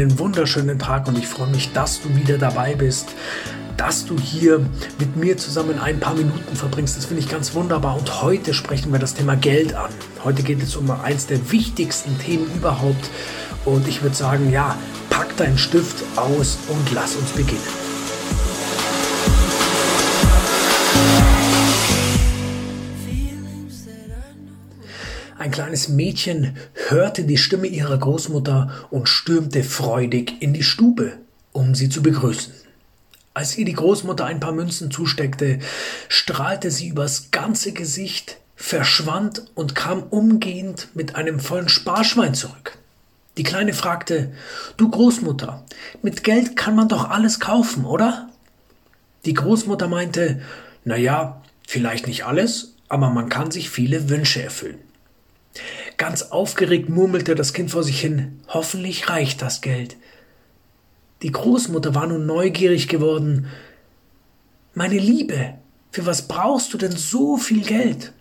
einen wunderschönen Tag und ich freue mich, dass du wieder dabei bist, dass du hier mit mir zusammen ein paar Minuten verbringst. Das finde ich ganz wunderbar und heute sprechen wir das Thema Geld an. Heute geht es um eins der wichtigsten Themen überhaupt und ich würde sagen, ja, pack deinen Stift aus und lass uns beginnen. Ein kleines Mädchen hörte die Stimme ihrer Großmutter und stürmte freudig in die Stube, um sie zu begrüßen. Als ihr die Großmutter ein paar Münzen zusteckte, strahlte sie übers ganze Gesicht, verschwand und kam umgehend mit einem vollen Sparschwein zurück. Die Kleine fragte, Du Großmutter, mit Geld kann man doch alles kaufen, oder? Die Großmutter meinte, Na ja, vielleicht nicht alles, aber man kann sich viele Wünsche erfüllen. Ganz aufgeregt murmelte das Kind vor sich hin, hoffentlich reicht das Geld. Die Großmutter war nun neugierig geworden. Meine Liebe, für was brauchst du denn so viel Geld?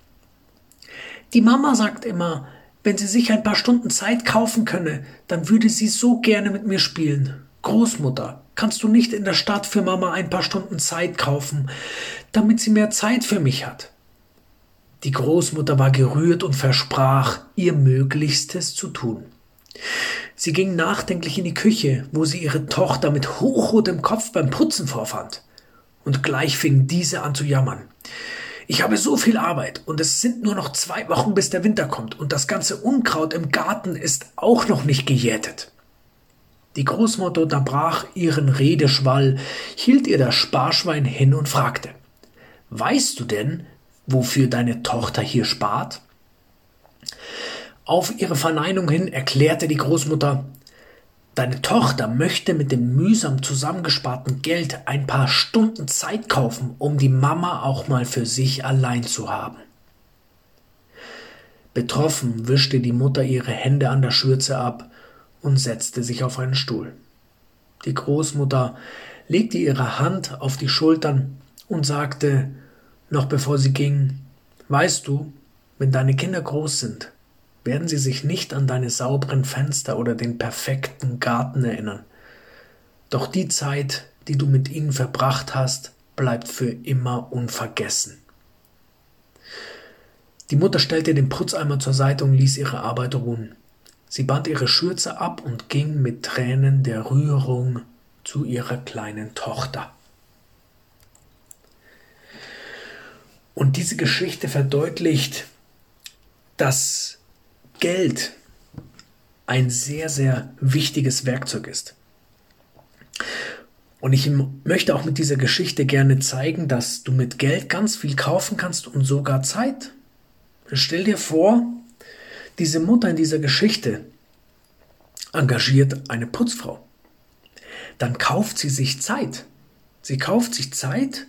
Die Mama sagt immer, wenn sie sich ein paar Stunden Zeit kaufen könne, dann würde sie so gerne mit mir spielen. Großmutter, kannst du nicht in der Stadt für Mama ein paar Stunden Zeit kaufen, damit sie mehr Zeit für mich hat? Die Großmutter war gerührt und versprach, ihr Möglichstes zu tun. Sie ging nachdenklich in die Küche, wo sie ihre Tochter mit hochrotem Kopf beim Putzen vorfand. Und gleich fing diese an zu jammern. Ich habe so viel Arbeit und es sind nur noch zwei Wochen, bis der Winter kommt und das ganze Unkraut im Garten ist auch noch nicht gejätet. Die Großmutter unterbrach ihren Redeschwall, hielt ihr das Sparschwein hin und fragte, Weißt du denn, wofür deine Tochter hier spart? Auf ihre Verneinung hin erklärte die Großmutter, Deine Tochter möchte mit dem mühsam zusammengesparten Geld ein paar Stunden Zeit kaufen, um die Mama auch mal für sich allein zu haben. Betroffen wischte die Mutter ihre Hände an der Schürze ab und setzte sich auf einen Stuhl. Die Großmutter legte ihre Hand auf die Schultern und sagte, noch bevor sie ging, weißt du, wenn deine Kinder groß sind, werden sie sich nicht an deine sauberen Fenster oder den perfekten Garten erinnern. Doch die Zeit, die du mit ihnen verbracht hast, bleibt für immer unvergessen. Die Mutter stellte den Putzeimer zur Seite und ließ ihre Arbeit ruhen. Sie band ihre Schürze ab und ging mit Tränen der Rührung zu ihrer kleinen Tochter. Und diese Geschichte verdeutlicht, dass Geld ein sehr, sehr wichtiges Werkzeug ist. Und ich möchte auch mit dieser Geschichte gerne zeigen, dass du mit Geld ganz viel kaufen kannst und sogar Zeit. Stell dir vor, diese Mutter in dieser Geschichte engagiert eine Putzfrau. Dann kauft sie sich Zeit. Sie kauft sich Zeit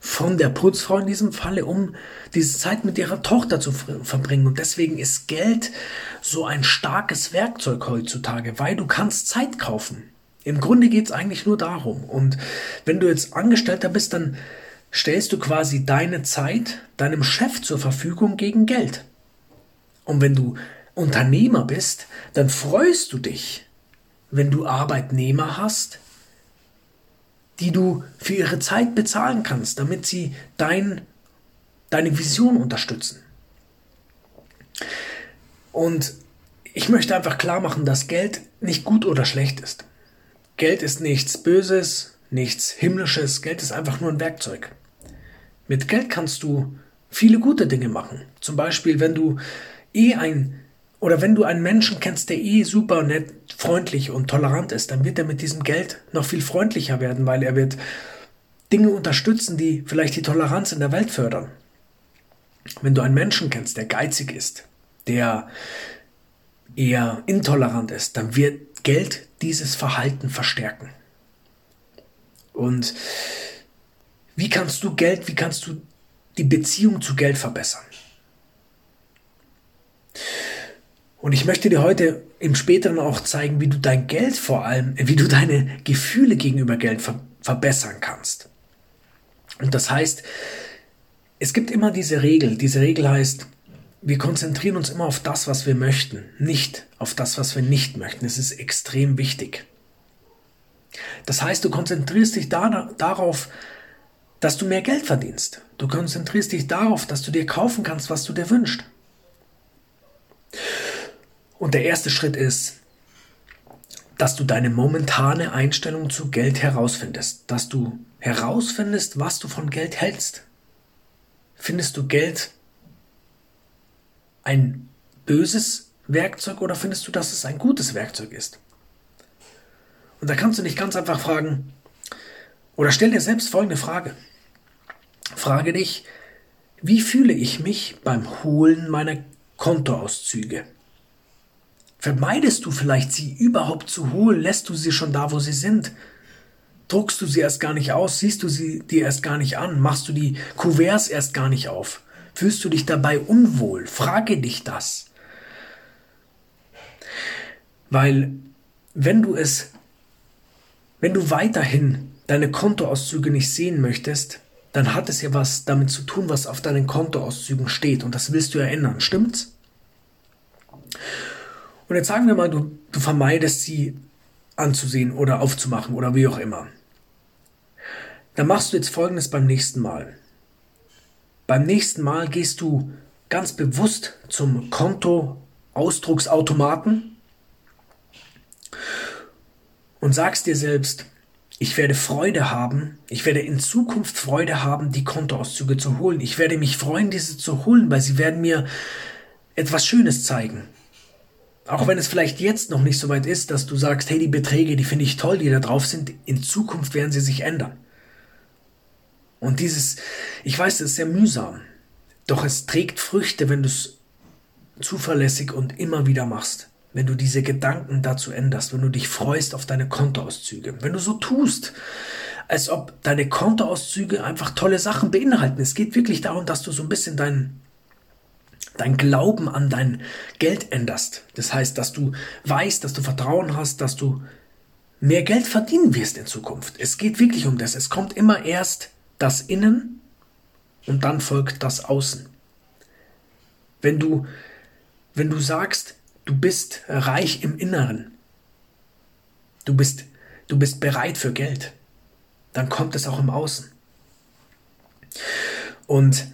von der Putzfrau in diesem Falle, um diese Zeit mit ihrer Tochter zu verbringen. Und deswegen ist Geld so ein starkes Werkzeug heutzutage, weil du kannst Zeit kaufen. Im Grunde geht es eigentlich nur darum. Und wenn du jetzt Angestellter bist, dann stellst du quasi deine Zeit deinem Chef zur Verfügung gegen Geld. Und wenn du Unternehmer bist, dann freust du dich, wenn du Arbeitnehmer hast, die du für ihre Zeit bezahlen kannst, damit sie dein, deine Vision unterstützen. Und ich möchte einfach klar machen, dass Geld nicht gut oder schlecht ist. Geld ist nichts Böses, nichts Himmlisches. Geld ist einfach nur ein Werkzeug. Mit Geld kannst du viele gute Dinge machen. Zum Beispiel, wenn du eh ein oder wenn du einen Menschen kennst, der eh super nett, freundlich und tolerant ist, dann wird er mit diesem Geld noch viel freundlicher werden, weil er wird Dinge unterstützen, die vielleicht die Toleranz in der Welt fördern. Wenn du einen Menschen kennst, der geizig ist, der eher intolerant ist, dann wird Geld dieses Verhalten verstärken. Und wie kannst du Geld, wie kannst du die Beziehung zu Geld verbessern? Und ich möchte dir heute im späteren auch zeigen, wie du dein Geld vor allem, wie du deine Gefühle gegenüber Geld ver verbessern kannst. Und das heißt, es gibt immer diese Regel. Diese Regel heißt, wir konzentrieren uns immer auf das, was wir möchten, nicht auf das, was wir nicht möchten. Es ist extrem wichtig. Das heißt, du konzentrierst dich da, darauf, dass du mehr Geld verdienst. Du konzentrierst dich darauf, dass du dir kaufen kannst, was du dir wünschst. Und der erste Schritt ist, dass du deine momentane Einstellung zu Geld herausfindest, dass du herausfindest, was du von Geld hältst. Findest du Geld ein böses Werkzeug oder findest du, dass es ein gutes Werkzeug ist? Und da kannst du dich ganz einfach fragen, oder stell dir selbst folgende Frage. Frage dich, wie fühle ich mich beim Holen meiner Kontoauszüge? Vermeidest du vielleicht, sie überhaupt zu holen? Lässt du sie schon da, wo sie sind? Druckst du sie erst gar nicht aus? Siehst du sie dir erst gar nicht an? Machst du die Kuverts erst gar nicht auf? Fühlst du dich dabei unwohl? Frage dich das. Weil wenn du es wenn du weiterhin deine Kontoauszüge nicht sehen möchtest, dann hat es ja was damit zu tun, was auf deinen Kontoauszügen steht. Und das willst du ja ändern, stimmt's? Und jetzt sagen wir mal, du, du vermeidest sie anzusehen oder aufzumachen oder wie auch immer. Dann machst du jetzt folgendes beim nächsten Mal. Beim nächsten Mal gehst du ganz bewusst zum Kontoausdrucksautomaten und sagst dir selbst, ich werde Freude haben, ich werde in Zukunft Freude haben, die Kontoauszüge zu holen. Ich werde mich freuen, diese zu holen, weil sie werden mir etwas Schönes zeigen. Auch wenn es vielleicht jetzt noch nicht so weit ist, dass du sagst, hey, die Beträge, die finde ich toll, die da drauf sind, in Zukunft werden sie sich ändern. Und dieses, ich weiß, das ist sehr mühsam, doch es trägt Früchte, wenn du es zuverlässig und immer wieder machst wenn du diese Gedanken dazu änderst, wenn du dich freust auf deine Kontoauszüge, wenn du so tust, als ob deine Kontoauszüge einfach tolle Sachen beinhalten. Es geht wirklich darum, dass du so ein bisschen dein, dein Glauben an dein Geld änderst. Das heißt, dass du weißt, dass du Vertrauen hast, dass du mehr Geld verdienen wirst in Zukunft. Es geht wirklich um das. Es kommt immer erst das Innen und dann folgt das Außen. Wenn du, wenn du sagst, Du bist reich im Inneren. Du bist, du bist bereit für Geld. Dann kommt es auch im Außen. Und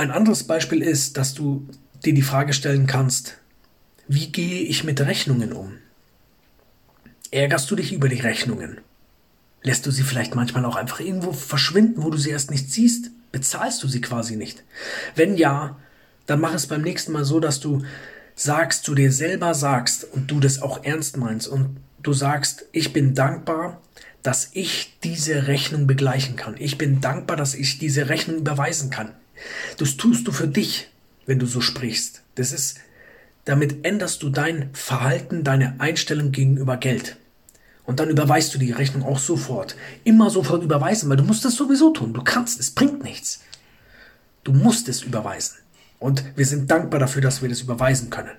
ein anderes Beispiel ist, dass du dir die Frage stellen kannst, wie gehe ich mit Rechnungen um? Ärgerst du dich über die Rechnungen? Lässt du sie vielleicht manchmal auch einfach irgendwo verschwinden, wo du sie erst nicht siehst? Bezahlst du sie quasi nicht? Wenn ja, dann mach es beim nächsten Mal so, dass du sagst, zu dir selber sagst und du das auch ernst meinst und du sagst, ich bin dankbar, dass ich diese Rechnung begleichen kann. Ich bin dankbar, dass ich diese Rechnung überweisen kann. Das tust du für dich, wenn du so sprichst. Das ist, damit änderst du dein Verhalten, deine Einstellung gegenüber Geld. Und dann überweist du die Rechnung auch sofort. Immer sofort überweisen, weil du musst das sowieso tun. Du kannst, es bringt nichts. Du musst es überweisen. Und wir sind dankbar dafür, dass wir das überweisen können.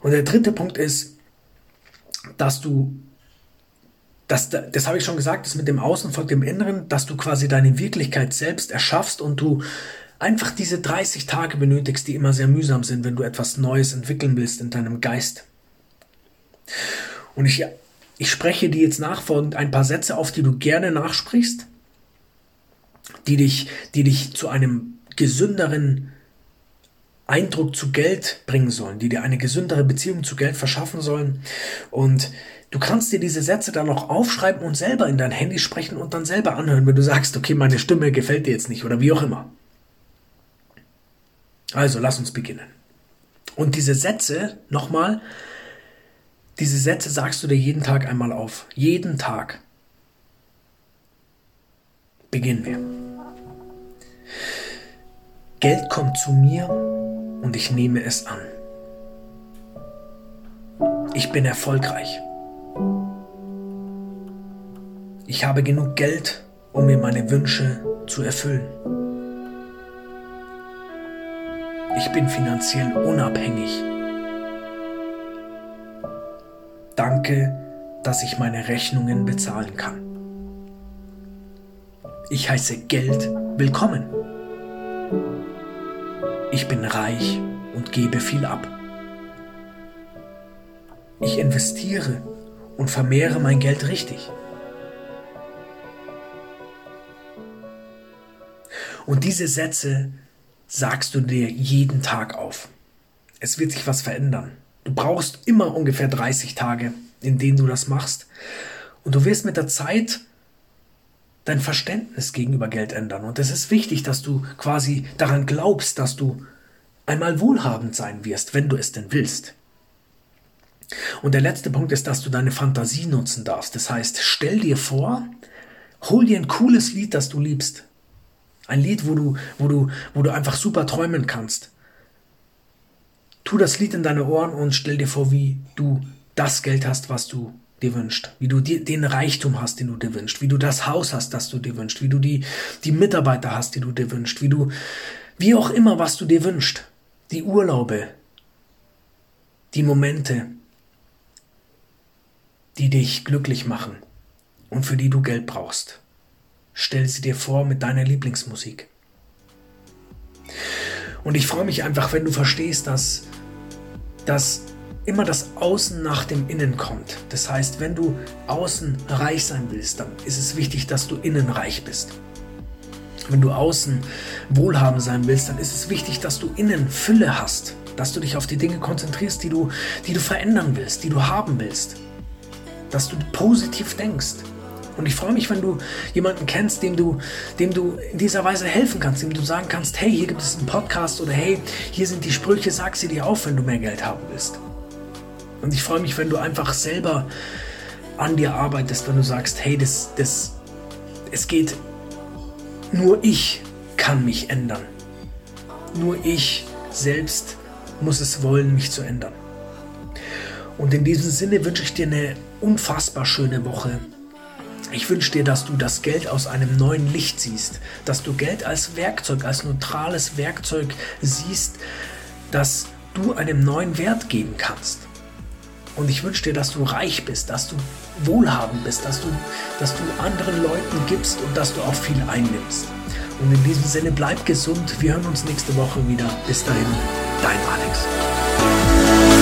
Und der dritte Punkt ist, dass du, das, das habe ich schon gesagt, das mit dem Außen folgt dem Inneren, dass du quasi deine Wirklichkeit selbst erschaffst und du einfach diese 30 Tage benötigst, die immer sehr mühsam sind, wenn du etwas Neues entwickeln willst in deinem Geist. Und ich, ich spreche dir jetzt nachfolgend ein paar Sätze auf, die du gerne nachsprichst, die dich, die dich zu einem gesünderen Eindruck zu Geld bringen sollen, die dir eine gesündere Beziehung zu Geld verschaffen sollen. Und du kannst dir diese Sätze dann auch aufschreiben und selber in dein Handy sprechen und dann selber anhören, wenn du sagst, okay, meine Stimme gefällt dir jetzt nicht oder wie auch immer. Also, lass uns beginnen. Und diese Sätze, nochmal, diese Sätze sagst du dir jeden Tag einmal auf. Jeden Tag. Beginnen wir. Geld kommt zu mir und ich nehme es an. Ich bin erfolgreich. Ich habe genug Geld, um mir meine Wünsche zu erfüllen. Ich bin finanziell unabhängig. Danke, dass ich meine Rechnungen bezahlen kann. Ich heiße Geld willkommen. Ich bin reich und gebe viel ab. Ich investiere und vermehre mein Geld richtig. Und diese Sätze sagst du dir jeden Tag auf. Es wird sich was verändern. Du brauchst immer ungefähr 30 Tage, in denen du das machst. Und du wirst mit der Zeit dein Verständnis gegenüber Geld ändern. Und es ist wichtig, dass du quasi daran glaubst, dass du einmal wohlhabend sein wirst, wenn du es denn willst. Und der letzte Punkt ist, dass du deine Fantasie nutzen darfst. Das heißt, stell dir vor, hol dir ein cooles Lied, das du liebst. Ein Lied, wo du, wo du, wo du einfach super träumen kannst. Tu das Lied in deine Ohren und stell dir vor, wie du das Geld hast, was du dir wünscht, wie du dir den Reichtum hast, den du dir wünschst, wie du das Haus hast, das du dir wünschst, wie du die, die Mitarbeiter hast, die du dir wünschst, wie du, wie auch immer, was du dir wünschst, die Urlaube, die Momente, die dich glücklich machen und für die du Geld brauchst. Stell sie dir vor mit deiner Lieblingsmusik. Und ich freue mich einfach, wenn du verstehst, dass, dass immer das Außen nach dem Innen kommt. Das heißt, wenn du außen reich sein willst, dann ist es wichtig, dass du innen reich bist. Wenn du außen wohlhabend sein willst, dann ist es wichtig, dass du innen Fülle hast, dass du dich auf die Dinge konzentrierst, die du, die du verändern willst, die du haben willst dass du positiv denkst. Und ich freue mich, wenn du jemanden kennst, dem du, dem du in dieser Weise helfen kannst, dem du sagen kannst, hey, hier gibt es einen Podcast oder hey, hier sind die Sprüche, sag sie dir auf, wenn du mehr Geld haben willst. Und ich freue mich, wenn du einfach selber an dir arbeitest, wenn du sagst, hey, das, das, es geht, nur ich kann mich ändern. Nur ich selbst muss es wollen, mich zu ändern. Und in diesem Sinne wünsche ich dir eine unfassbar schöne Woche. Ich wünsche dir, dass du das Geld aus einem neuen Licht siehst, dass du Geld als Werkzeug, als neutrales Werkzeug siehst, das du einem neuen Wert geben kannst. Und ich wünsche dir, dass du reich bist, dass du wohlhabend bist, dass du, dass du anderen Leuten gibst und dass du auch viel einnimmst. Und in diesem Sinne bleib gesund. Wir hören uns nächste Woche wieder. Bis dahin, dein Alex.